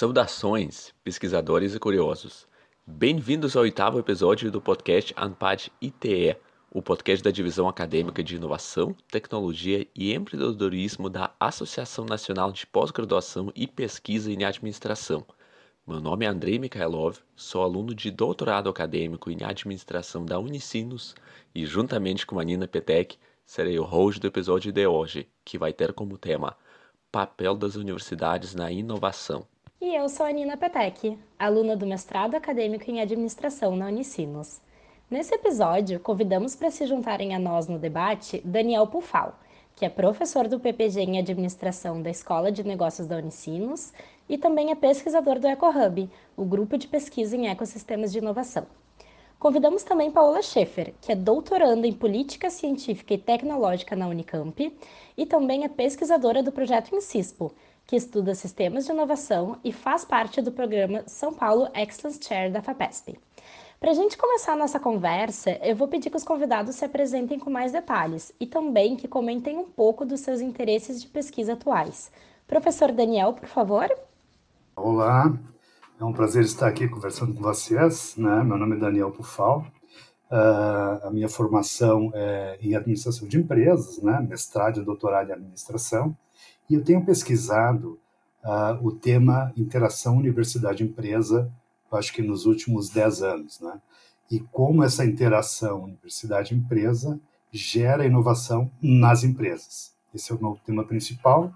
Saudações, pesquisadores e curiosos. Bem-vindos ao oitavo episódio do podcast ANPAD ITE, o podcast da Divisão Acadêmica de Inovação, Tecnologia e Empreendedorismo da Associação Nacional de Pós-Graduação e Pesquisa em Administração. Meu nome é Andrei Mikhailov, sou aluno de doutorado acadêmico em Administração da Unicinos e, juntamente com a Nina Petek, serei o host do episódio de hoje, que vai ter como tema Papel das Universidades na Inovação. E eu sou a Nina Petek, aluna do mestrado acadêmico em Administração na Unicinos. Nesse episódio, convidamos para se juntarem a nós no debate Daniel Pufal, que é professor do PPG em Administração da Escola de Negócios da Unicinos e também é pesquisador do EcoHub, o grupo de pesquisa em ecossistemas de inovação. Convidamos também Paola Schaefer, que é doutoranda em Política Científica e Tecnológica na Unicamp e também é pesquisadora do projeto Incispo, que estuda sistemas de inovação e faz parte do programa São Paulo Excellence Chair da FAPESP. Para a gente começar a nossa conversa, eu vou pedir que os convidados se apresentem com mais detalhes e também que comentem um pouco dos seus interesses de pesquisa atuais. Professor Daniel, por favor. Olá, é um prazer estar aqui conversando com vocês. Né? Meu nome é Daniel Pufal. Uh, a minha formação é em administração de empresas, né? mestrado e doutorado em administração, e eu tenho pesquisado uh, o tema interação universidade-empresa, acho que nos últimos 10 anos, né? e como essa interação universidade-empresa gera inovação nas empresas. Esse é o meu tema principal.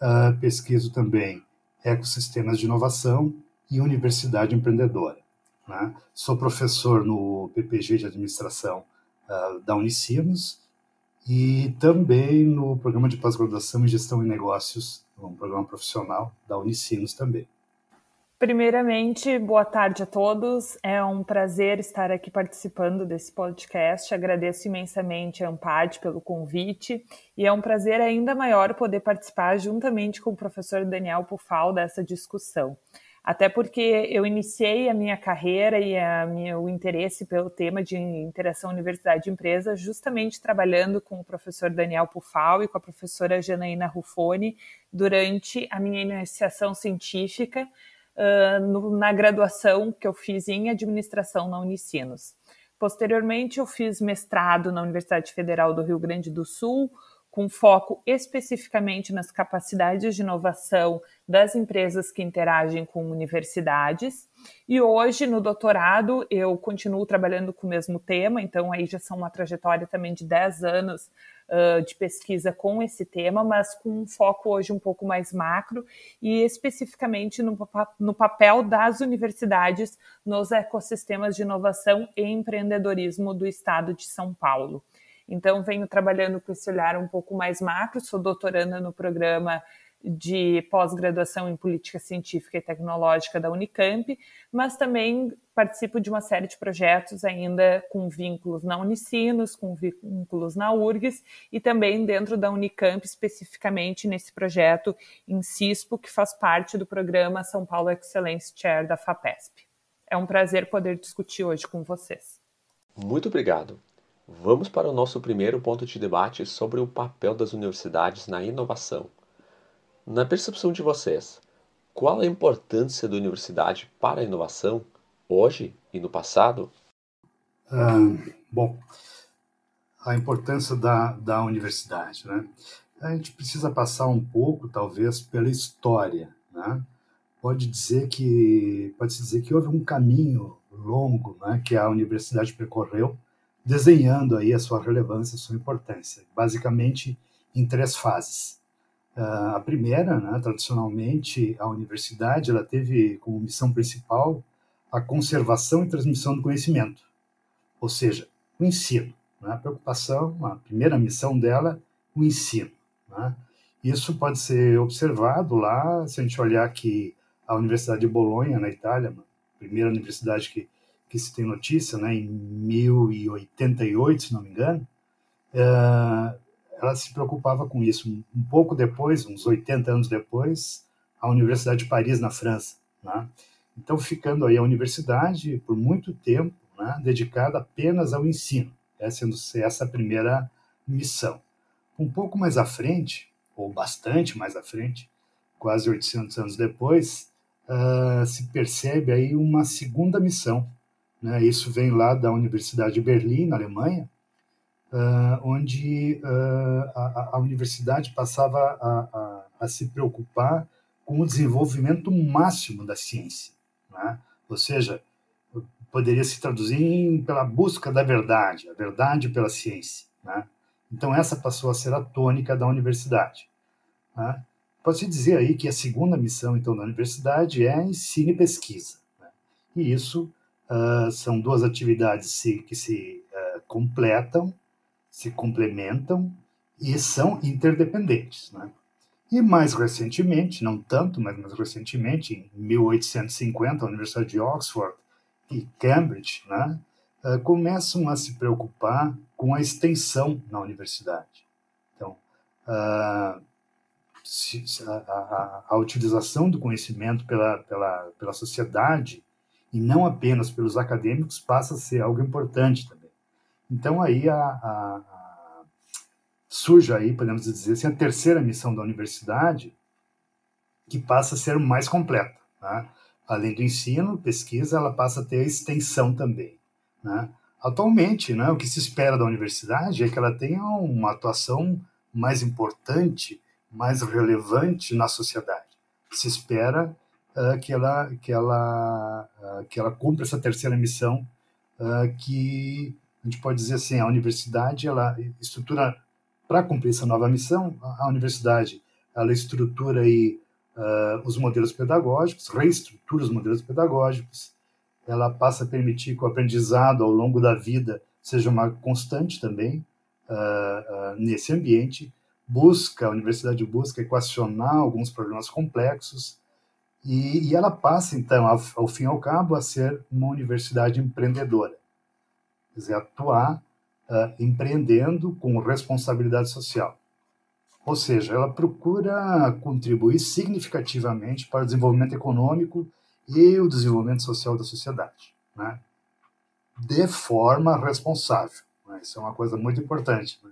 Uh, pesquiso também ecossistemas de inovação e universidade empreendedora. Né? Sou professor no PPG de Administração uh, da Unicinos e também no programa de pós-graduação em Gestão e Negócios, um programa profissional da Unicinos também. Primeiramente, boa tarde a todos. É um prazer estar aqui participando desse podcast. Agradeço imensamente a Ampad pelo convite e é um prazer ainda maior poder participar juntamente com o professor Daniel Pufal dessa discussão. Até porque eu iniciei a minha carreira e minha, o interesse pelo tema de interação universidade-empresa justamente trabalhando com o professor Daniel Pufal e com a professora Janaína Ruffoni durante a minha iniciação científica uh, no, na graduação que eu fiz em administração na Unicinos. Posteriormente, eu fiz mestrado na Universidade Federal do Rio Grande do Sul, com foco especificamente nas capacidades de inovação das empresas que interagem com universidades. E hoje, no doutorado, eu continuo trabalhando com o mesmo tema, então aí já são uma trajetória também de 10 anos uh, de pesquisa com esse tema, mas com um foco hoje um pouco mais macro e especificamente no, no papel das universidades nos ecossistemas de inovação e empreendedorismo do estado de São Paulo. Então, venho trabalhando com esse olhar um pouco mais macro, sou doutoranda no programa de pós-graduação em política científica e tecnológica da Unicamp, mas também participo de uma série de projetos ainda com vínculos na Unicinos, com vínculos na URGS e também dentro da Unicamp, especificamente nesse projeto em CISPO, que faz parte do programa São Paulo Excellence Chair da FAPESP. É um prazer poder discutir hoje com vocês. Muito obrigado. Vamos para o nosso primeiro ponto de debate sobre o papel das universidades na inovação. Na percepção de vocês, qual a importância da universidade para a inovação, hoje e no passado? Ah, bom, a importância da, da universidade, né? A gente precisa passar um pouco, talvez, pela história, né? Pode dizer que pode se dizer que houve um caminho longo, né, que a universidade percorreu desenhando aí a sua relevância, a sua importância, basicamente em três fases. Uh, a primeira, né, tradicionalmente, a universidade ela teve como missão principal a conservação e transmissão do conhecimento, ou seja, o ensino. Né, a preocupação, a primeira missão dela, o ensino. Né. Isso pode ser observado lá, se a gente olhar que a Universidade de Bolonha, na Itália, a primeira universidade que que se tem notícia, né, em 1088, se não me engano, uh, ela se preocupava com isso. Um pouco depois, uns 80 anos depois, a Universidade de Paris, na França. Né? Então, ficando aí a universidade por muito tempo né, dedicada apenas ao ensino, é sendo essa a primeira missão. Um pouco mais à frente, ou bastante mais à frente, quase 800 anos depois, uh, se percebe aí uma segunda missão. Né? Isso vem lá da Universidade de Berlim, na Alemanha, uh, onde uh, a, a, universidade passava a, a, a, se preocupar com o desenvolvimento máximo da ciência. Né? Ou seja, poderia se traduzir em, pela busca da verdade, a verdade pela ciência. Né? Então, essa passou a ser a tônica da universidade. Né? Pode-se dizer aí que a segunda missão, então, da universidade é ensino e pesquisa. Né? E isso uh, são duas atividades se, que se uh, completam, se complementam e são interdependentes. Né? E mais recentemente, não tanto, mas mais recentemente, em 1850, a Universidade de Oxford e Cambridge né, uh, começam a se preocupar com a extensão na universidade. Então, a, a, a, utilização do conhecimento pela, pela, pela sociedade e não apenas pelos acadêmicos passa a ser algo importante também. Então aí a, a, a, surge aí, podemos dizer assim, a terceira missão da universidade, que passa a ser mais completa. Né? Além do ensino, pesquisa, ela passa a ter extensão também. Né? Atualmente, né, o que se espera da universidade é que ela tenha uma atuação mais importante mais relevante na sociedade. Se espera uh, que ela que ela uh, que ela cumpra essa terceira missão uh, que a gente pode dizer assim a universidade ela estrutura para cumprir essa nova missão a, a universidade ela estrutura aí os modelos pedagógicos reestrutura os modelos pedagógicos ela passa a permitir que o aprendizado ao longo da vida seja uma constante também nesse ambiente busca, a universidade busca equacionar alguns problemas complexos e, e ela passa, então, ao, ao, fim e ao cabo, a ser uma universidade empreendedora. Quer dizer, atuar uh, empreendendo com responsabilidade social. Ou seja, ela procura contribuir significativamente para o desenvolvimento econômico e o desenvolvimento social da sociedade, né? de forma responsável. Né? Isso é uma coisa muito importante. Né?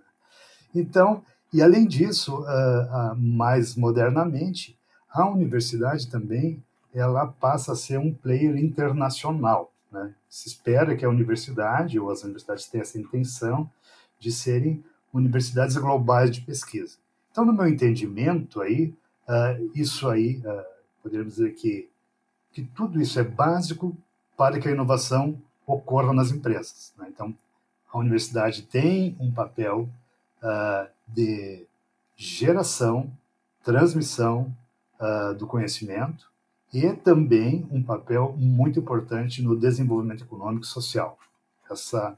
Então, e, além disso, uh, uh, mais modernamente, a universidade também ela passa a ser um player internacional. Né? Se espera que a universidade ou as universidades tenham essa intenção de serem universidades globais de pesquisa. Então, no meu entendimento, aí, uh, isso aí, uh, poderíamos dizer que, que tudo isso é básico para que a inovação ocorra nas empresas. Né? Então, a universidade tem um papel uh, de geração, transmissão uh, do conhecimento e também um papel muito importante no desenvolvimento econômico e social. Essa,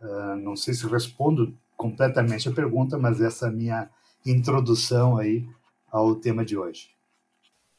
uh, não sei se respondo completamente a pergunta, mas essa é a minha introdução aí ao tema de hoje.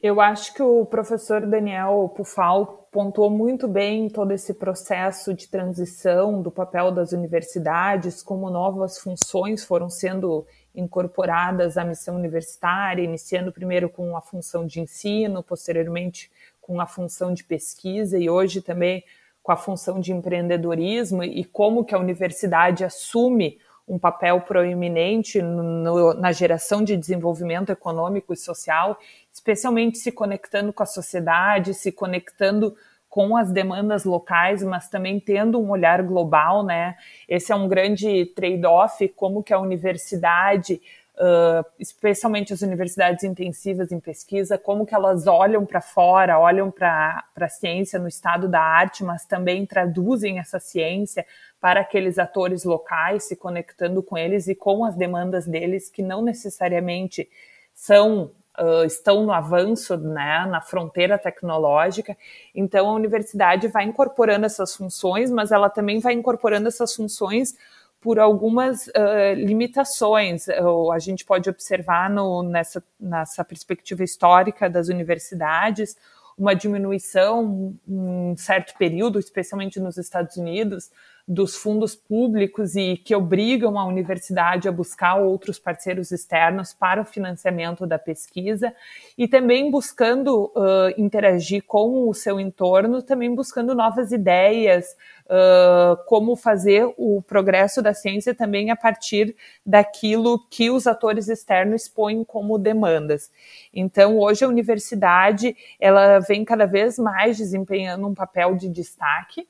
Eu acho que o professor Daniel Pufal pontuou muito bem todo esse processo de transição do papel das universidades, como novas funções foram sendo incorporadas à missão universitária, iniciando primeiro com a função de ensino, posteriormente com a função de pesquisa e hoje também com a função de empreendedorismo e como que a universidade assume um papel proeminente no, na geração de desenvolvimento econômico e social, especialmente se conectando com a sociedade, se conectando com as demandas locais, mas também tendo um olhar global, né? Esse é um grande trade-off, como que a universidade, uh, especialmente as universidades intensivas em pesquisa, como que elas olham para fora, olham para a ciência no estado da arte, mas também traduzem essa ciência para aqueles atores locais, se conectando com eles e com as demandas deles, que não necessariamente são uh, estão no avanço, né, na fronteira tecnológica. Então, a universidade vai incorporando essas funções, mas ela também vai incorporando essas funções por algumas uh, limitações. Uh, a gente pode observar no, nessa, nessa perspectiva histórica das universidades uma diminuição, um certo período, especialmente nos Estados Unidos, dos fundos públicos e que obrigam a universidade a buscar outros parceiros externos para o financiamento da pesquisa e também buscando uh, interagir com o seu entorno, também buscando novas ideias, uh, como fazer o progresso da ciência também a partir daquilo que os atores externos expõem como demandas. Então, hoje a universidade ela vem cada vez mais desempenhando um papel de destaque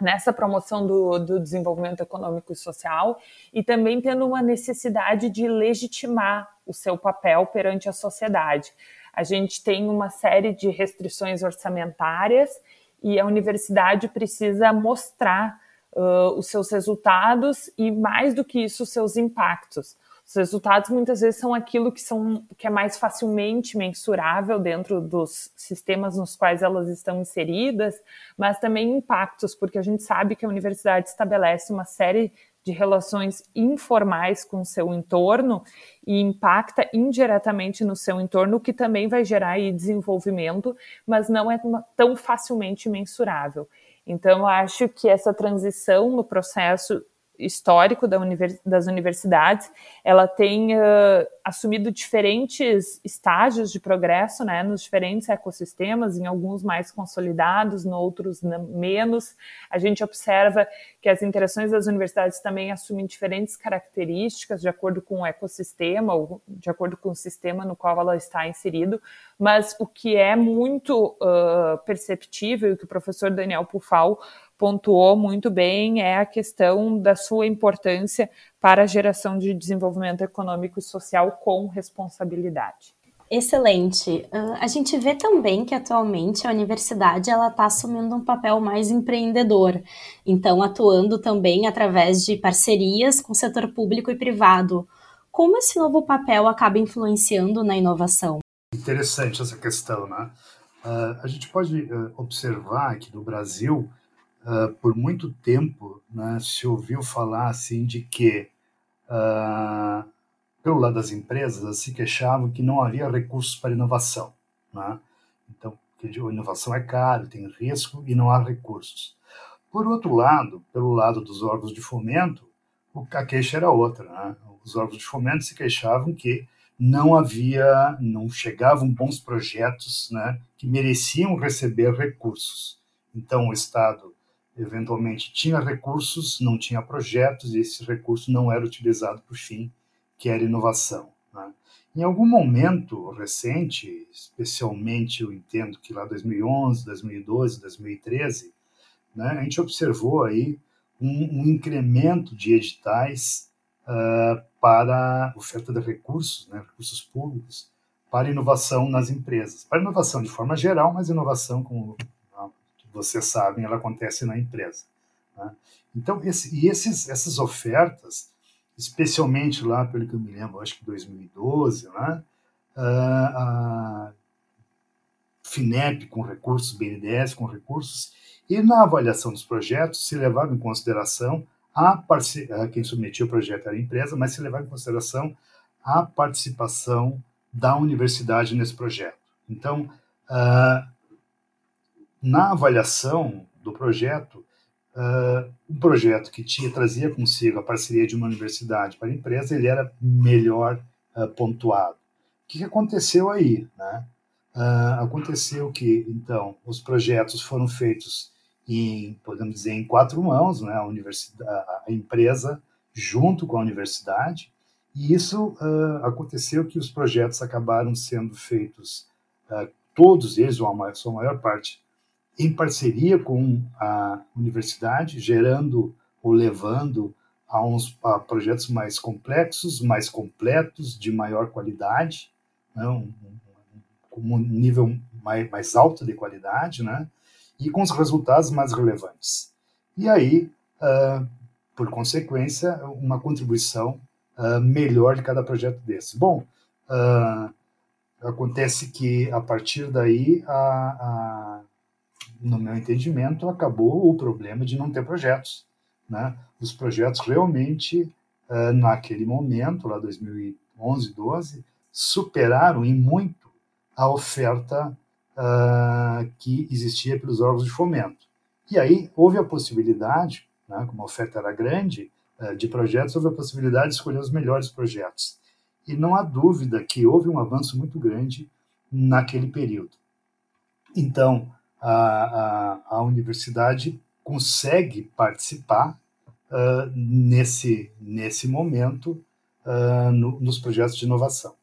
nessa promoção do, do, desenvolvimento econômico e social e também tendo uma necessidade de legitimar o seu papel perante a sociedade. A gente tem uma série de restrições orçamentárias e a universidade precisa mostrar uh, os seus resultados e, mais do que isso, os seus impactos. Os resultados muitas vezes são aquilo que, são, que é mais facilmente mensurável dentro dos sistemas nos quais elas estão inseridas, mas também impactos, porque a gente sabe que a universidade estabelece uma série de relações informais com o seu entorno e impacta indiretamente no seu entorno, o que também vai gerar aí desenvolvimento, mas não é tão facilmente mensurável. Então, acho que essa transição no processo histórico da univers das universidades, ela tem uh, assumido diferentes estágios de progresso, né, nos diferentes ecossistemas, em alguns mais consolidados, em outros menos. A gente observa que as interações das universidades também assumem diferentes características de acordo com o ecossistema ou de acordo com o sistema no qual ela está inserido, mas o que é muito uh, perceptível e que o professor Daniel Pufal pontuou muito bem é a questão da sua importância para a geração de desenvolvimento econômico e social com responsabilidade. Excelente. Uh, a gente vê também que atualmente a universidade ela está assumindo um papel mais empreendedor, então atuando também através de parcerias com o setor público e privado. Como esse novo papel acaba influenciando na inovação? Interessante essa questão, né? Uh, a gente pode uh, observar que no Brasil uh, por muito tempo né, se ouviu falar assim de que, uh, pelo lado das empresas, se queixavam que não havia recursos para inovação. Né? Então, que inovação é caro, tem risco e não há recursos. Por outro lado, pelo lado dos órgãos de fomento, a queixa era outra. Né? Os órgãos de fomento se queixavam que não havia, não chegavam bons projetos né, que mereciam receber recursos. Então, o Estado eventualmente tinha recursos, não tinha projetos, e esse recurso não era utilizado para o fim, que era inovação. Né? Em algum momento recente, especialmente eu entendo que lá 2011, 2012, 2013, né, a gente observou aí um, um incremento de editais uh, para oferta de recursos, né, recursos públicos, para inovação nas empresas. Para inovação de forma geral, mas inovação, como vocês sabem, ela acontece na empresa. Né? Então, esse, e esses, essas ofertas, especialmente lá, pelo que eu me lembro, acho que 2012, né? a FINEP com recursos, BNDES com recursos, e na avaliação dos projetos se levava em consideração a quem submetia o projeto era a empresa, mas se levava em consideração a participação da universidade nesse projeto. Então, uh, na avaliação do projeto, uh, um projeto que tinha trazia consigo a parceria de uma universidade para a empresa, ele era melhor uh, pontuado. O que, aconteceu aí? Né? Uh, aconteceu que, então, os projetos foram feitos em, podemos dizer, em quatro mãos, né? a, universidade, a empresa junto com a universidade, e isso uh, aconteceu que os projetos acabaram sendo feitos, uh, todos eles, ou a sua maior parte, em parceria com a universidade, gerando ou levando a uns a projetos mais complexos, mais completos, de maior qualidade, né? um, um, nível mais, mais alto de qualidade, né? e com os resultados mais relevantes. E aí, uh, por consequência, uma contribuição uh, melhor de cada projeto desse. Bom, uh, acontece que a partir daí a, a no meu entendimento, acabou o problema de não ter projetos. Né? Os projetos realmente, uh, naquele momento, lá 2011, 12, superaram em muito a oferta uh, que existia pelos órgãos de fomento. E aí houve a possibilidade né? como a oferta era grande uh, de projetos, houve a possibilidade de escolher os melhores projetos. E não há dúvida que houve um avanço muito grande naquele período. Então, a, a, a universidade consegue participar uh, nesse, nesse momento uh, no, nos projetos de inovação.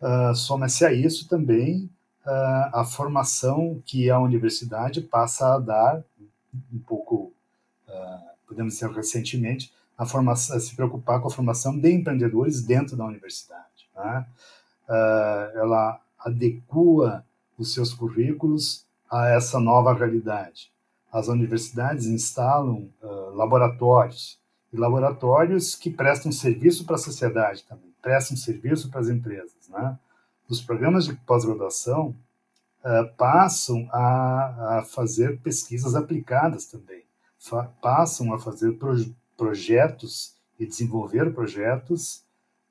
Uh, Soma-se a isso também a formação que a universidade passa a dar, um pouco, podemos dizer recentemente, a, formação, a se preocupar com a formação de empreendedores dentro da universidade. Né? ela adequa os seus currículos a essa nova realidade. As universidades instalam uh, laboratórios, e laboratórios que prestam serviço para a sociedade também, prestam serviço para as empresas. Né? Os programas de pós-graduação uh, passam a, a, fazer pesquisas aplicadas também, Fa passam a fazer pro projetos e desenvolver projetos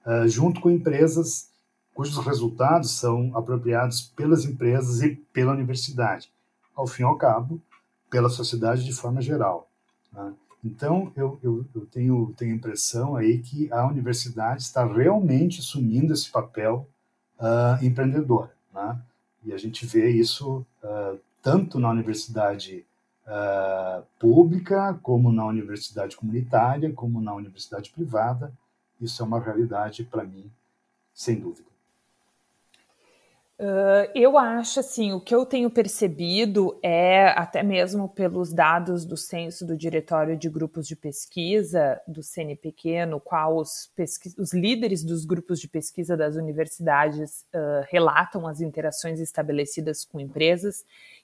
uh, junto com empresas cujos resultados são apropriados pelas empresas e pela universidade. Ao fim e ao cabo, pela sociedade de forma geral. Né? Então, eu, eu, eu, tenho, tenho a impressão aí que a universidade está realmente assumindo esse papel uh, empreendedor. Né? E a gente vê isso uh, tanto na universidade uh, pública, como na universidade comunitária, como na universidade privada. Isso é uma realidade para mim, sem dúvida. Uh, eu acho assim, o que eu tenho percebido é, até mesmo pelos dados do censo do Diretório de Grupos de Pesquisa do CNPq, no qual os, os líderes dos grupos de pesquisa das universidades uh, relatam as interações estabelecidas com empresas,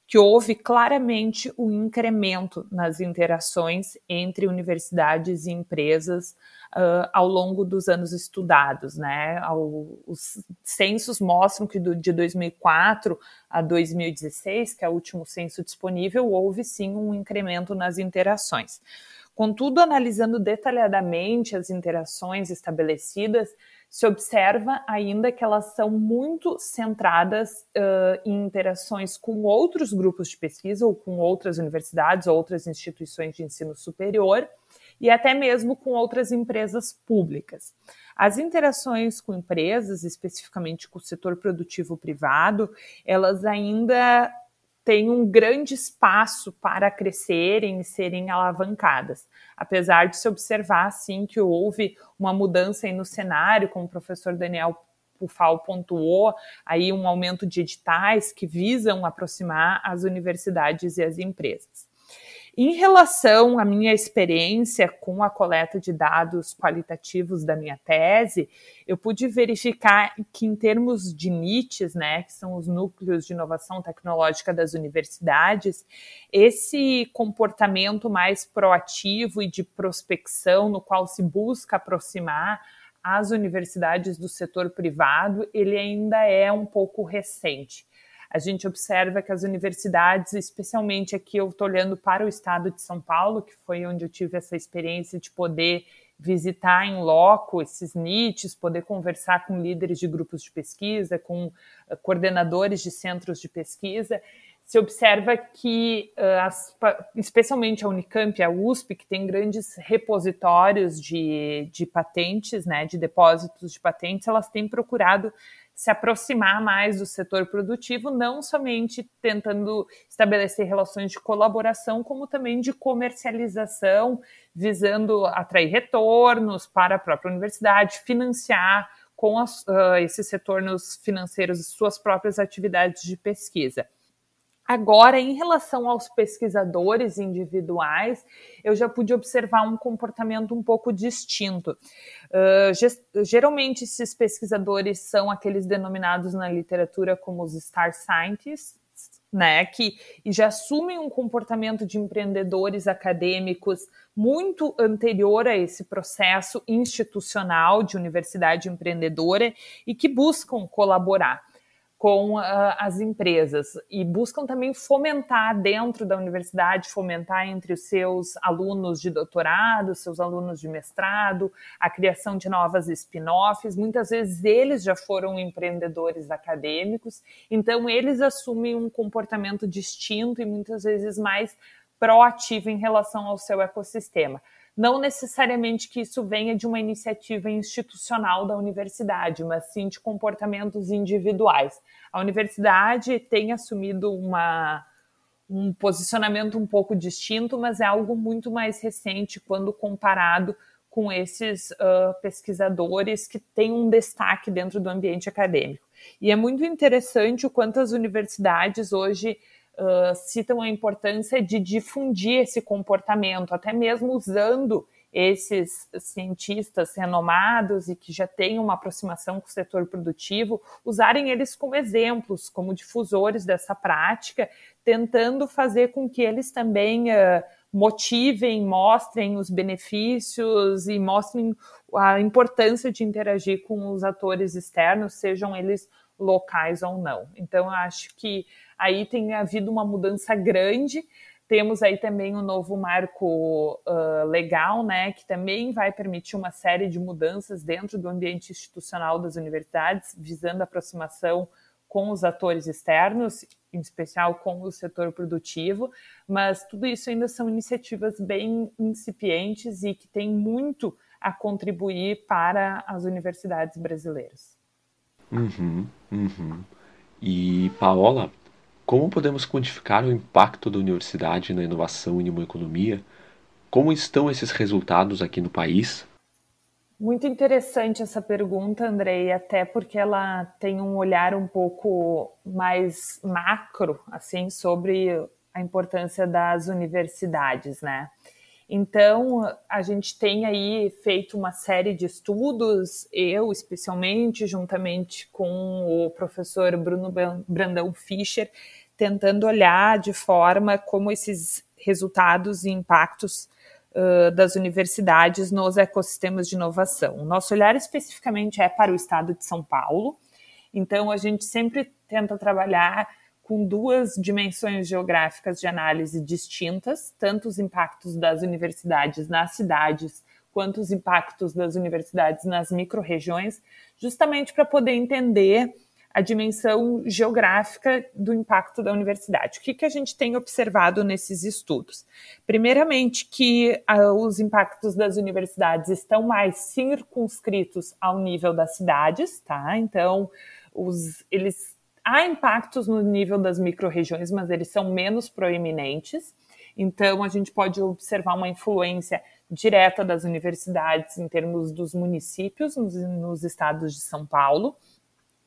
que houve claramente um incremento nas interações entre universidades e empresas uh, ao longo dos anos estudados, né? Ao, os censos mostram que do, de 2004 a 2016, que é o último censo disponível, houve sim um incremento nas interações. Contudo, analisando detalhadamente as interações estabelecidas, se observa ainda que elas são muito centradas uh, em interações com outros grupos de pesquisa ou com outras universidades, outras instituições de ensino superior, e até mesmo com outras empresas públicas. As interações com empresas, especificamente com o setor produtivo privado, elas ainda têm um grande espaço para crescerem e serem alavancadas. Apesar de se observar, sim, que houve uma mudança no cenário, como o professor Daniel Pufal pontuou, aí um aumento de editais que visam aproximar as universidades e as empresas. Em relação à minha experiência com a coleta de dados qualitativos da minha tese, eu pude verificar que, em termos de NITs, né, que são os núcleos de inovação tecnológica das universidades, esse comportamento mais proativo e de prospecção, no qual se busca aproximar as universidades do setor privado, ele ainda é um pouco recente a gente observa que as universidades, especialmente aqui eu estou olhando para o estado de São Paulo, que foi onde eu tive essa experiência de poder visitar em loco esses NITs, poder conversar com líderes de grupos de pesquisa, com eh, coordenadores de centros de pesquisa, se observa que, uh, as, especialmente a Unicamp e a USP, que tem grandes repositórios de, de patentes, né, de depósitos de patentes, elas têm procurado se aproximar mais do setor produtivo, não somente tentando estabelecer relações de colaboração, como também de comercialização, visando atrair retornos para a própria universidade, financiar com as, uh, esses retornos financeiros suas próprias atividades de pesquisa. Agora, em relação aos pesquisadores individuais, eu já pude observar um comportamento um pouco distinto. Uh, geralmente, esses pesquisadores são aqueles denominados na literatura como os star scientists, né, que já assumem um comportamento de empreendedores acadêmicos muito anterior a esse processo institucional de universidade empreendedora e que buscam colaborar com uh, as empresas e buscam também fomentar dentro da universidade, fomentar entre os seus alunos de doutorado, seus alunos de mestrado, a criação de novas spin-offs. Muitas vezes eles já foram empreendedores acadêmicos, então eles assumem um comportamento distinto e muitas vezes mais proativa em relação ao seu ecossistema. Não necessariamente que isso venha de uma iniciativa institucional da universidade, mas sim de comportamentos individuais. A universidade tem assumido uma, um posicionamento um pouco distinto, mas é algo muito mais recente quando comparado com esses uh, pesquisadores que têm um destaque dentro do ambiente acadêmico. E é muito interessante o quanto as universidades hoje uh, citam a importância de difundir esse comportamento, até mesmo usando esses cientistas renomados e que já têm uma aproximação com o setor produtivo, usarem eles como exemplos, como difusores dessa prática, tentando fazer com que eles também uh, motivem, mostrem os benefícios e mostrem a importância de interagir com os atores externos, sejam eles locais ou não. Então, acho que aí tem havido uma mudança grande. Temos aí também um novo marco uh, legal, né, que também vai permitir uma série de mudanças dentro do ambiente institucional das universidades, visando a aproximação com os atores externos, em especial com o setor produtivo, mas tudo isso ainda são iniciativas bem incipientes e que têm muito a contribuir para as universidades brasileiras. Uhum, uhum. E, Paola, como podemos quantificar o impacto da universidade na inovação e numa economia? Como estão esses resultados aqui no país? Muito interessante essa pergunta, Andrei, até porque ela tem um olhar um pouco mais macro, assim, sobre a importância das universidades, né? Então, a gente tem aí feito uma série de estudos, eu especialmente, juntamente com o professor Bruno Brandão Fischer, tentando olhar de forma como esses resultados e impactos das universidades nos ecossistemas de inovação. O nosso olhar especificamente é para o estado de São Paulo, então a gente sempre tenta trabalhar com duas dimensões geográficas de análise distintas, tanto os impactos das universidades nas cidades quanto os impactos das universidades nas microrregiões, justamente para poder entender a dimensão geográfica do impacto da universidade. O que, que a gente tem observado nesses estudos? Primeiramente, que uh, os impactos das universidades estão mais circunscritos ao nível das cidades, tá? Então, os, eles há impactos no nível das microrregiões, mas eles são menos proeminentes. Então, a gente pode observar uma influência direta das universidades em termos dos municípios nos, nos estados de São Paulo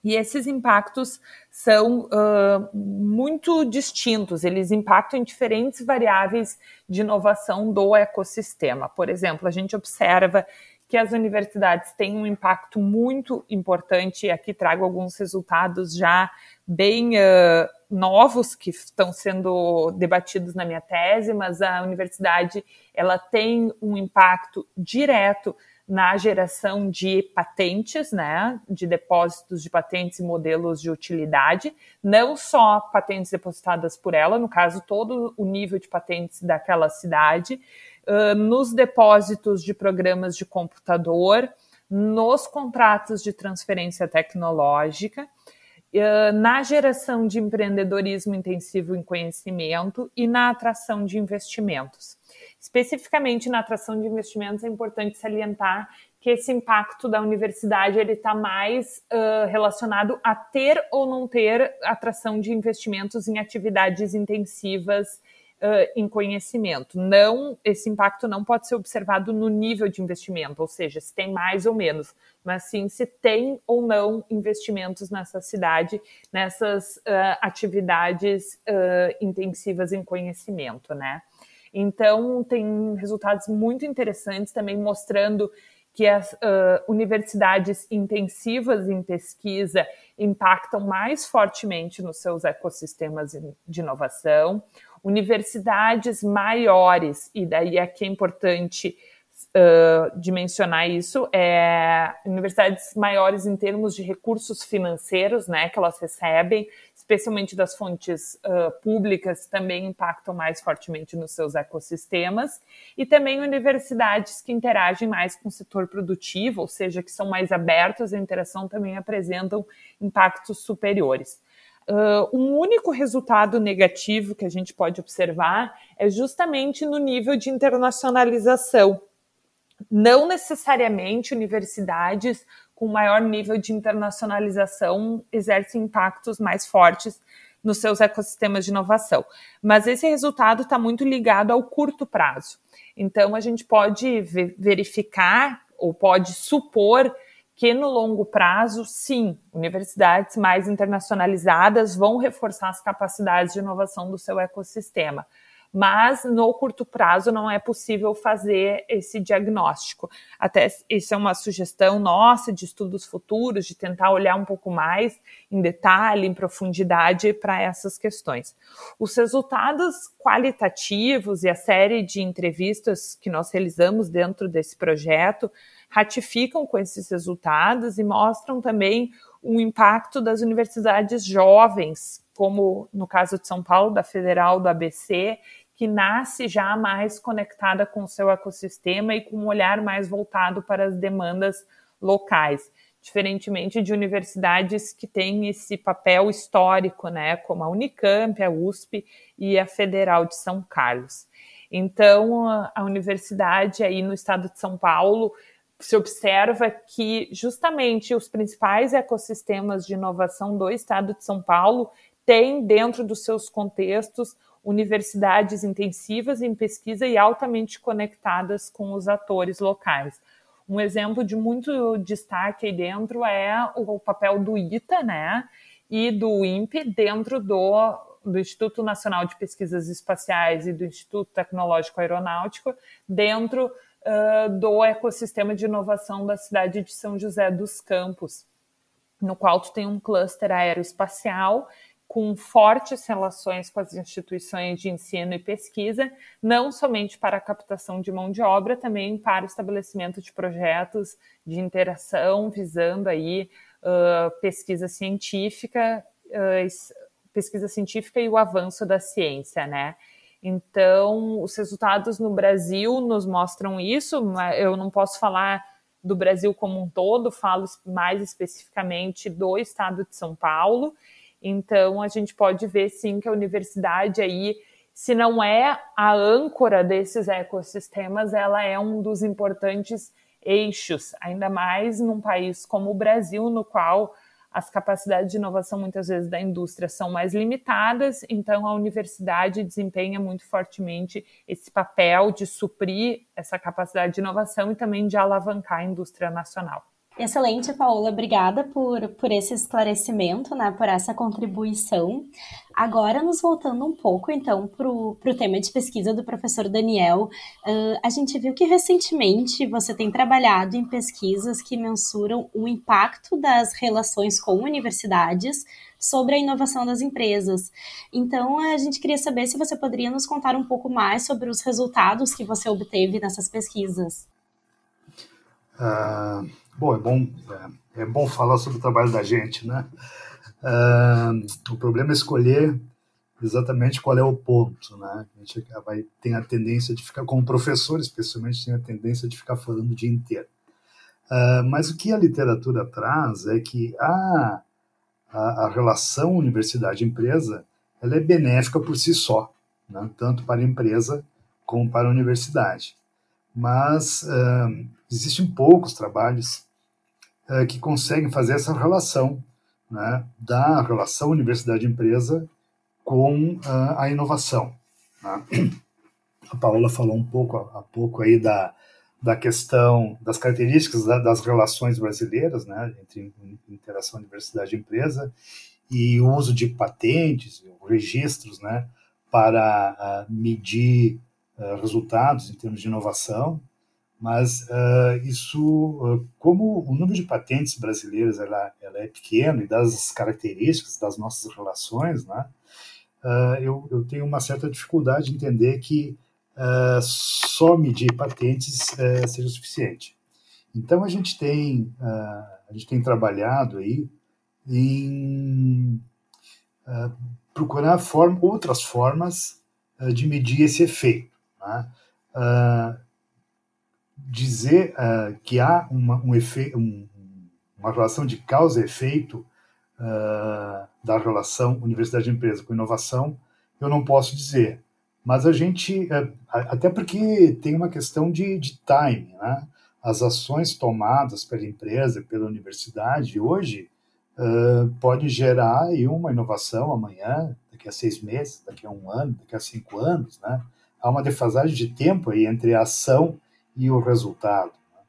e esses impactos são uh, muito distintos, eles impactam em diferentes variáveis de inovação do ecossistema. Por exemplo, a gente observa que as universidades têm um impacto muito importante, e aqui trago alguns resultados já bem uh, novos que estão sendo debatidos na minha tese, mas a universidade ela tem um impacto direto na geração de patentes, né, de depósitos de patentes e modelos de utilidade, não só patentes depositadas por ela, no caso, todo o nível de patentes daquela cidade, uh, nos depósitos de programas de computador, nos contratos de transferência tecnológica, na geração de empreendedorismo intensivo em conhecimento e na atração de investimentos. Especificamente na atração de investimentos, é importante salientar que esse impacto da universidade ele está mais uh, relacionado a ter ou não ter atração de investimentos em atividades intensivas uh, em conhecimento. Não, esse impacto não pode ser observado no nível de investimento, ou seja, se tem mais ou menos, mas sim se tem ou não investimentos nessa cidade, nessas uh, atividades intensivas em conhecimento, né? Então, tem resultados muito interessantes também mostrando que as uh, universidades intensivas em pesquisa impactam mais fortemente nos seus ecossistemas de inovação. Universidades maiores, e daí aqui é importante uh, de mencionar isso, é universidades maiores em termos de recursos financeiros, né, que elas recebem, especialmente das fontes uh, públicas, também impactam mais fortemente nos seus ecossistemas, e também universidades que interagem mais com o setor produtivo, ou seja, que são mais abertas à interação, também apresentam impactos superiores. Uh, um único resultado negativo que a gente pode observar é justamente no nível de internacionalização. Não necessariamente universidades com maior nível de internacionalização exercem impactos mais fortes nos seus ecossistemas de inovação. Mas esse resultado está muito ligado ao curto prazo. Então, a gente pode verificar ou pode supor que no longo prazo, sim, universidades mais internacionalizadas vão reforçar as capacidades de inovação do seu ecossistema mas no curto prazo não é possível fazer esse diagnóstico. Até isso é uma sugestão nossa de estudos futuros, de tentar olhar um pouco mais em detalhe, em profundidade para essas questões. Os resultados qualitativos e a série de entrevistas que nós realizamos dentro desse projeto ratificam com esses resultados e mostram também o impacto das universidades jovens, como no caso de São Paulo, da Federal, do ABC, que nasce já mais conectada com o seu ecossistema e com um olhar mais voltado para as demandas locais, diferentemente de universidades que têm esse papel histórico, né, como a Unicamp, a USP e a Federal de São Carlos. Então, a universidade aí no estado de São Paulo se observa que justamente os principais ecossistemas de inovação do estado de São Paulo têm dentro dos seus contextos universidades intensivas em pesquisa e altamente conectadas com os atores locais. Um exemplo de muito destaque aí dentro é o papel do ITA, né, e do INPE dentro do, do Instituto Nacional de Pesquisas Espaciais e do Instituto Tecnológico Aeronáutico, dentro uh, do ecossistema de inovação da cidade de São José dos Campos, no qual tu tem um cluster aeroespacial com fortes relações com as instituições de ensino e pesquisa, não somente para a captação de mão de obra, também para o estabelecimento de projetos de interação, visando aí uh, pesquisa científica, uh, pesquisa científica e o avanço da ciência, né? Então, os resultados no Brasil nos mostram isso. Eu não posso falar do Brasil como um todo, falo mais especificamente do estado de São Paulo. Então, a gente pode ver sim que a universidade aí, se não é a âncora desses ecossistemas, ela é um dos importantes eixos, ainda mais num país como o Brasil, no qual as capacidades de inovação muitas vezes da indústria são mais limitadas, então a universidade desempenha muito fortemente esse papel de suprir essa capacidade de inovação e também de alavancar a indústria nacional. Excelente, Paola. Obrigada por, por esse esclarecimento, né, por essa contribuição. Agora, nos voltando um pouco, então, para o tema de pesquisa do professor Daniel, uh, a gente viu que recentemente você tem trabalhado em pesquisas que mensuram o impacto das relações com universidades sobre a inovação das empresas. Então, a gente queria saber se você poderia nos contar um pouco mais sobre os resultados que você obteve nessas pesquisas. Uh Bom, é bom, é, é bom falar sobre o trabalho da gente, né? Uh, o problema é escolher exatamente qual é o ponto, né? A gente vai, tem a tendência de ficar, como professor especialmente, tem a tendência de ficar falando o dia inteiro. Uh, mas o que a literatura traz é que a, a, a relação universidade-empresa ela é benéfica por si só, né? tanto para a empresa como para a universidade mas uh, existem poucos trabalhos uh, que conseguem fazer essa relação né, da relação universidade-empresa com uh, a inovação. Né? A Paola falou um pouco há pouco aí da, da questão das características da, das relações brasileiras, né, entre interação universidade-empresa e o uso de patentes, registros, né, para medir eh, resultados em termos de inovação, mas uh, isso, uh, como o número de patentes brasileiras ela, ela, é pequeno e das características das nossas relações, né, eu, eu, tenho uma certa dificuldade de entender que só medir patentes seja suficiente. Então a gente tem a gente tem trabalhado aí em procurar form, outras formas de medir esse efeito. Né? Dizer uh, que há uma, um um, uma relação de causa e efeito uh, da relação universidade-empresa com inovação, eu não posso dizer. Mas a gente, uh, até porque tem uma questão de, de time, né? As ações tomadas pela empresa, pela universidade, hoje, uh, podem gerar aí uma inovação amanhã, daqui a seis meses, daqui a um ano, daqui a cinco anos, né? Há uma defasagem de tempo aí entre a ação e o resultado. Né?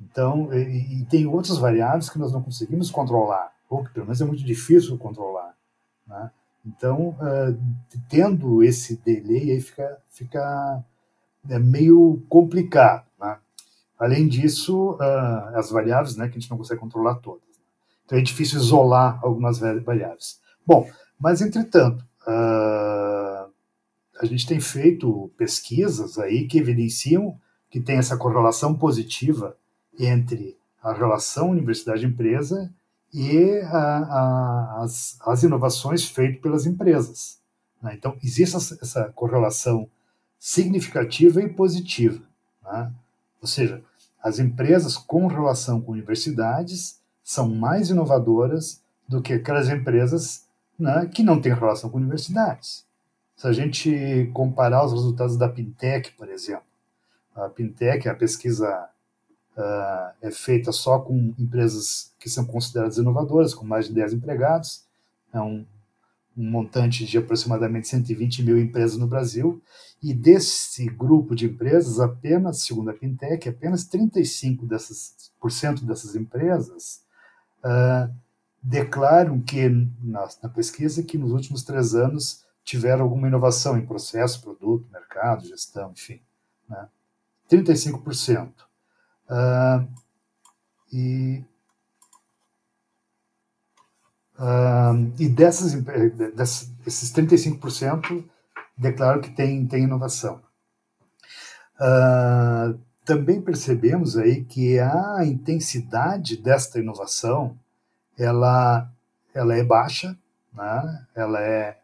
Então, e, e tem outras variáveis que nós não conseguimos controlar ou que pelo menos é muito difícil controlar. Né? Então, uh, tendo esse delay, aí fica, fica é meio complicado. Né? Além disso, uh, as variáveis, né, que a gente não consegue controlar todas. Né? Então, é difícil isolar algumas variáveis. Bom, mas, entretanto, uh, a gente tem feito pesquisas aí que evidenciam que tem essa correlação positiva entre a relação universidade-empresa e a, a, as, as, inovações feitas pelas empresas. Né? Então, existe essa, essa, correlação significativa e positiva. Né? Ou seja, as empresas com relação com universidades são mais inovadoras do que aquelas empresas né, que não têm relação com universidades. Se a gente comparar os resultados da Pintec, por exemplo, a Pintec, a pesquisa uh, é feita só com empresas que são consideradas inovadoras, com mais de 10 empregados, é um, um montante de aproximadamente 120 mil empresas no Brasil, e desse grupo de empresas, apenas, segundo a Pintec, apenas 35% dessas, por cento dessas empresas uh, declaram que, na, na, pesquisa, que nos últimos três anos tiveram alguma inovação em processo, produto, mercado, gestão, enfim. Né? 35%. Uh, e, uh, e dessas, dessas, esses 35% declaram que tem, tem inovação. Uh, também percebemos aí que a intensidade desta inovação ela, ela é baixa, né? ela é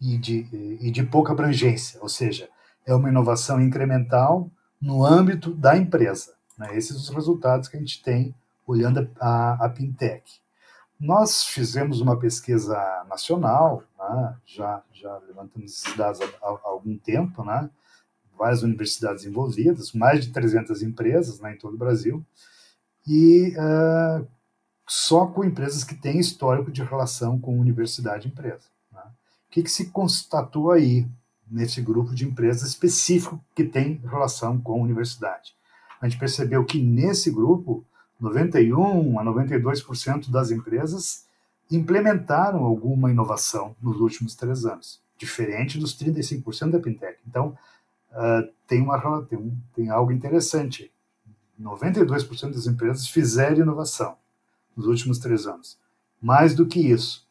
e de, e de pouca abrangência, ou seja, é uma inovação incremental no âmbito da empresa. Né? Esses são os resultados que a gente tem olhando a, a Pintec. Nós fizemos uma pesquisa nacional, né? já, já levantamos esses dados há, há, algum tempo, né? várias universidades envolvidas, mais de 300 empresas né, em todo o Brasil, e uh, só com empresas que têm histórico de relação com universidade e empresa. Né? O que, que se constatou aí nesse grupo de empresas específico que tem relação com a universidade? a gente percebeu que nesse grupo, 91 a 92% das empresas implementaram alguma inovação nos últimos três anos, diferente dos 35% da Pintec. Então, uh, tem, uma, tem, tem algo interessante. 92% das empresas fizeram inovação nos últimos três anos. Mais do que isso,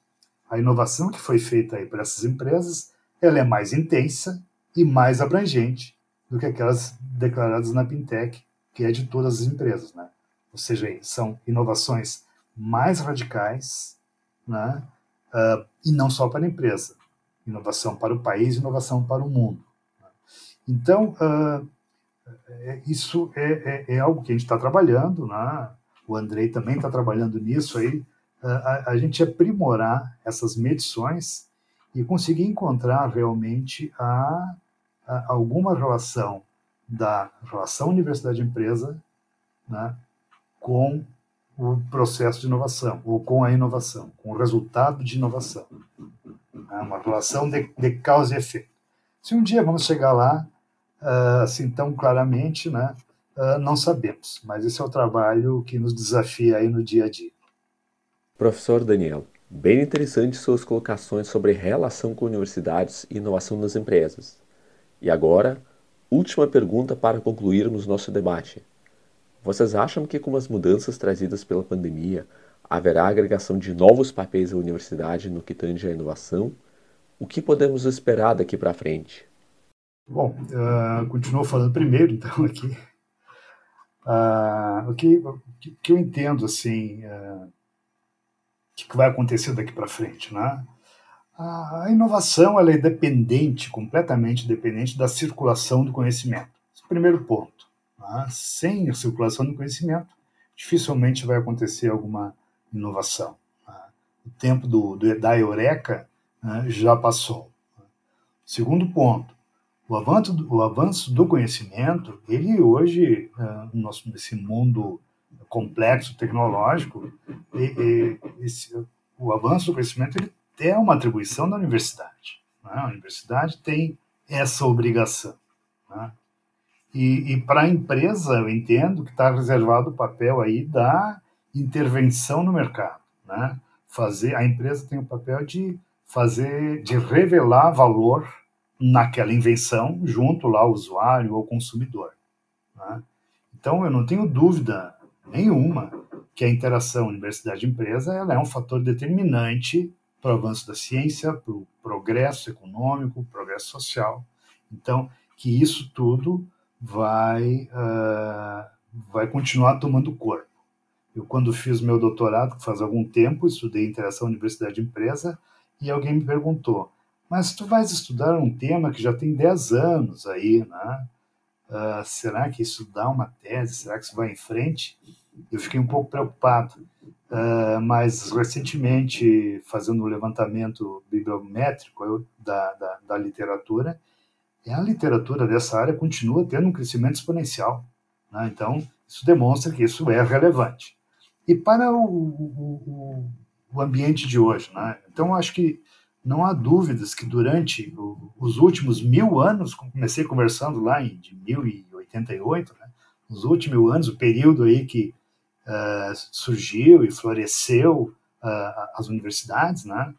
a inovação que foi feita aí para essas empresas, ela é mais intensa e mais abrangente do que aquelas declaradas na Pintec, que é de todas as empresas, né? Ou seja, são inovações mais radicais, né? Uh, e não só para a empresa, inovação para o país, inovação para o mundo. Né? Então, uh, isso é, é, é, algo que a gente está trabalhando, né? O Andrei também está trabalhando nisso aí, uh, a, a, gente aprimorar essas medições e conseguir encontrar realmente a, a alguma relação da relação universidade-empresa né, com o processo de inovação, ou com a inovação, com o resultado de inovação. É uma relação de, de causa e efeito. Se um dia vamos chegar lá, uh, assim tão claramente, né, uh, não sabemos, mas esse é o trabalho que nos desafia aí no dia a dia. Professor Daniel, bem interessante suas colocações sobre relação com universidades e inovação das empresas. E agora, Última pergunta para concluirmos nosso debate. Vocês acham que com as mudanças trazidas pela pandemia haverá agregação de novos papéis à universidade no que tange à inovação? O que podemos esperar daqui para frente? Bom, uh, continuo falando primeiro, então, aqui. Uh, o que, que, eu entendo, assim, uh, que vai acontecer daqui para frente, né? A inovação ela é dependente, completamente dependente da circulação do conhecimento. Esse é o primeiro ponto. Tá? Sem a circulação do conhecimento, dificilmente vai acontecer alguma inovação. Tá? tempo do, do da Eureka né, já passou. Segundo ponto, o avanço, do, o avanço do conhecimento, ele hoje, uh, nosso, nesse mundo complexo tecnológico, e, e, esse, o avanço do conhecimento ele é uma atribuição da universidade. Né? A universidade tem essa obrigação. Né? E, e para a empresa, eu entendo que está reservado o papel aí da intervenção no mercado. Né? Fazer, a empresa tem o papel de fazer, de revelar valor naquela invenção junto lá ao usuário ou consumidor. Né? Então, eu não tenho dúvida nenhuma que a interação universidade-empresa ela é um fator determinante para o avanço da ciência, para o progresso econômico, progresso social. Então, que isso tudo vai, uh, vai continuar tomando corpo. Eu, quando fiz meu doutorado, faz algum tempo, estudei interação universidade-empresa, e alguém me perguntou, mas tu vais estudar um tema que já tem 10 anos aí, né? Uh, será que isso dá uma tese? Será que isso vai em frente? Eu fiquei um pouco preocupado, uh, mas recentemente, fazendo um levantamento bibliométrico da, da, da literatura, a literatura dessa área continua tendo um crescimento exponencial. Né? Então, isso demonstra que isso é relevante. E para o, o, o ambiente de hoje, né? então acho que não há dúvidas que durante os últimos mil anos, comecei conversando lá em de 1088, né, nos últimos anos, o período aí que uh, surgiu e floresceu uh, as universidades, né,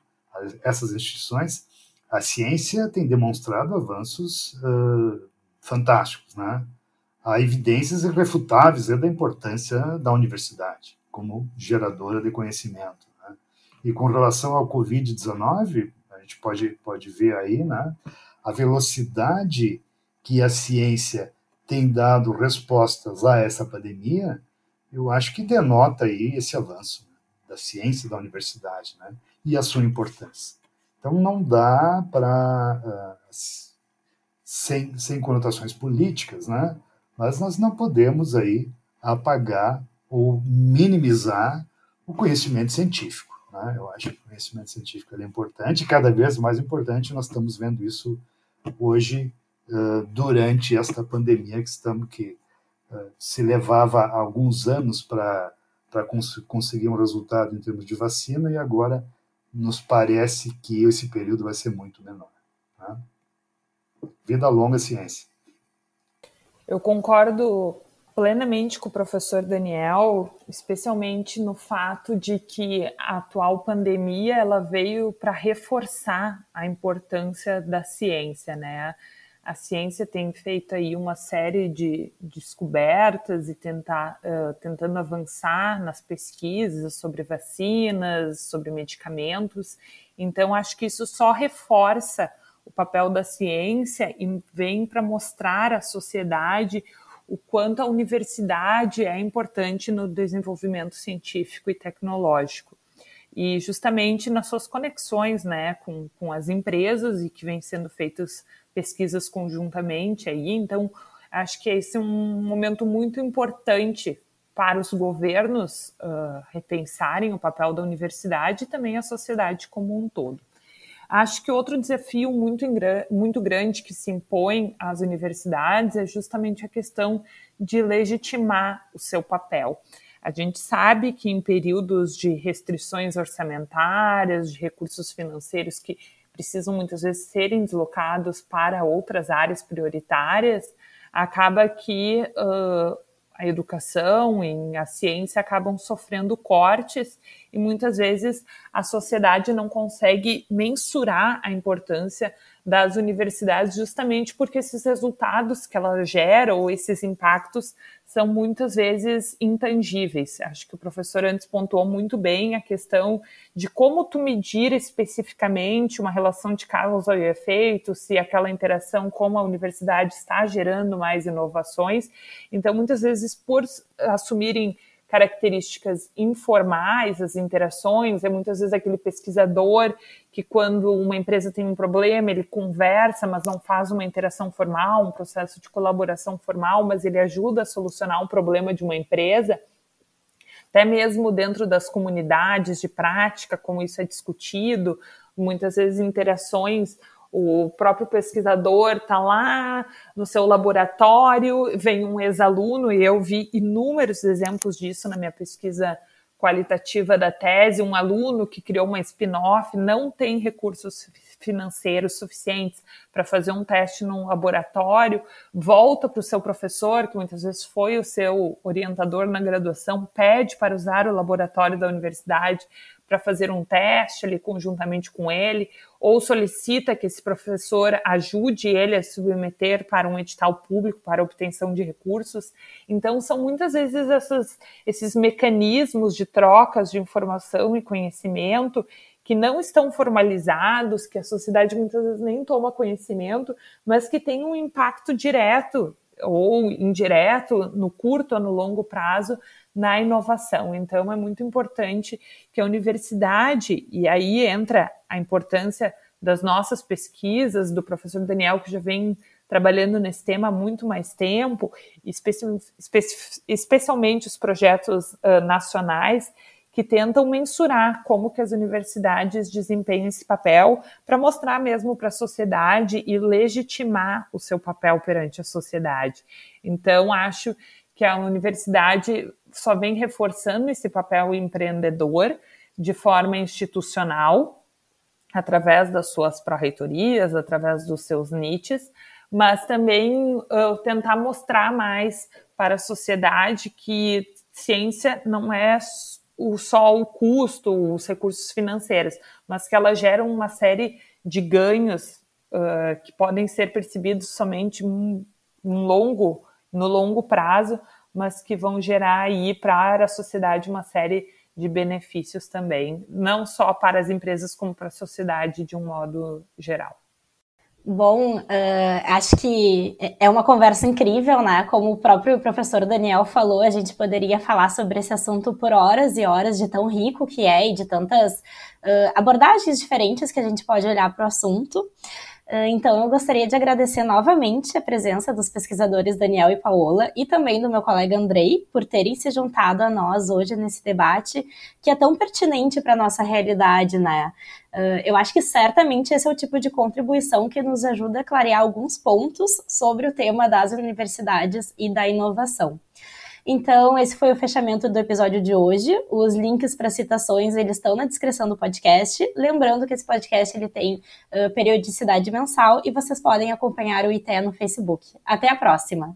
essas instituições, a ciência tem demonstrado avanços uh, fantásticos, né? Há evidências irrefutáveis da importância da universidade como geradora de conhecimento. Né? E com relação ao Covid-19, gente pode, pode ver aí, né? A velocidade que a ciência tem dado respostas a essa pandemia, eu acho que denota aí esse avanço da ciência da universidade, né? E a sua importância. Então não dá para uh, sem, sem conotações políticas, né? Mas nós não podemos aí apagar ou minimizar o conhecimento científico. Né? Eu acho que o conhecimento científico é importante, cada vez mais importante. Nós estamos vendo isso hoje uh, durante esta pandemia que estamos que uh, se levava alguns anos para para cons conseguir um resultado em termos de vacina e agora nos parece que esse período vai ser muito menor. Né? Vida longa ciência. Eu concordo plenamente com o professor Daniel, especialmente no fato de que a atual pandemia ela veio para reforçar a importância da ciência, né? A ciência tem feito aí uma série de descobertas e tentar, uh, tentando avançar nas pesquisas sobre vacinas, sobre medicamentos. Então, acho que isso só reforça o papel da ciência e vem para mostrar à sociedade o quanto a universidade é importante no desenvolvimento científico e tecnológico. E justamente nas suas conexões né, com, com as empresas e que vem sendo feitas pesquisas conjuntamente aí. Então, acho que esse é um momento muito importante para os governos uh, repensarem o papel da universidade e também a sociedade como um todo. Acho que outro desafio muito, muito grande que se impõe às universidades é justamente a questão de legitimar o seu papel. A gente sabe que em períodos de restrições orçamentárias, de recursos financeiros que precisam muitas vezes serem deslocados para outras áreas prioritárias, acaba que a educação e a ciência acabam sofrendo cortes e muitas vezes a sociedade não consegue mensurar a importância das universidades justamente porque esses resultados que ela gera ou esses impactos são muitas vezes intangíveis. Acho que o professor antes pontuou muito bem a questão de como tu medir especificamente uma relação de causa e efeito, se aquela interação com a universidade está gerando mais inovações. Então, muitas vezes, por assumirem características informais, as interações, é muitas vezes aquele pesquisador que quando uma empresa tem um problema, ele conversa, mas não faz uma interação formal, um processo de colaboração formal, mas ele ajuda a solucionar um problema de uma empresa. até mesmo dentro das comunidades de prática, como isso é discutido, muitas vezes interações o próprio pesquisador está lá no seu laboratório, vem um ex-aluno, e eu vi inúmeros exemplos disso na minha pesquisa qualitativa da tese. Um aluno que criou uma spin-off não tem recursos financeiros suficientes para fazer um teste num laboratório, volta para o seu professor, que muitas vezes foi o seu orientador na graduação, pede para usar o laboratório da universidade para fazer um teste ali conjuntamente com ele, ou solicita que esse professor ajude ele a submeter para um edital público para obtenção de recursos. Então, são muitas vezes essas, esses mecanismos de trocas de informação e conhecimento que não estão formalizados, que a sociedade muitas vezes nem toma conhecimento, mas que têm um impacto direto ou indireto no curto ou no longo prazo na inovação. Então, é muito importante que a universidade, e aí entra a importância das nossas pesquisas, do professor Daniel, que já vem trabalhando nesse tema há muito mais tempo, especi especi especialmente os projetos uh, nacionais, que tentam mensurar como que as universidades desempenham esse papel para mostrar mesmo para a sociedade e legitimar o seu papel perante a sociedade. Então, acho que a universidade só vem reforçando esse papel empreendedor de forma institucional, através das suas pró-reitorias, através dos seus niches, mas também uh, tentar mostrar mais para a sociedade que ciência não é o, só o custo, os recursos financeiros, mas que ela gera uma série de ganhos uh, que podem ser percebidos somente um, um longo, no longo prazo, mas que vão gerar aí para a sociedade uma série de benefícios também, não só para as empresas, como para a sociedade de um modo geral. Bom, uh, acho que é uma conversa incrível, né? Como o próprio professor Daniel falou, a gente poderia falar sobre esse assunto por horas e horas, de tão rico que é e de tantas uh, abordagens diferentes que a gente pode olhar para o assunto. Ah, então, eu gostaria de agradecer novamente a presença dos pesquisadores Daniel e Paola e também do meu colega Andrei por terem se juntado a nós hoje nesse debate que é tão pertinente para a nossa realidade, né? Ah, eu acho que certamente esse é o tipo de contribuição que nos ajuda a clarear alguns pontos sobre o tema das universidades e da inovação. Então, esse foi o fechamento do episódio de hoje. Os links para citações eles estão na descrição do podcast. Lembrando que esse podcast ele tem uh, periodicidade mensal e vocês podem acompanhar o ITE no Facebook. Até a próxima!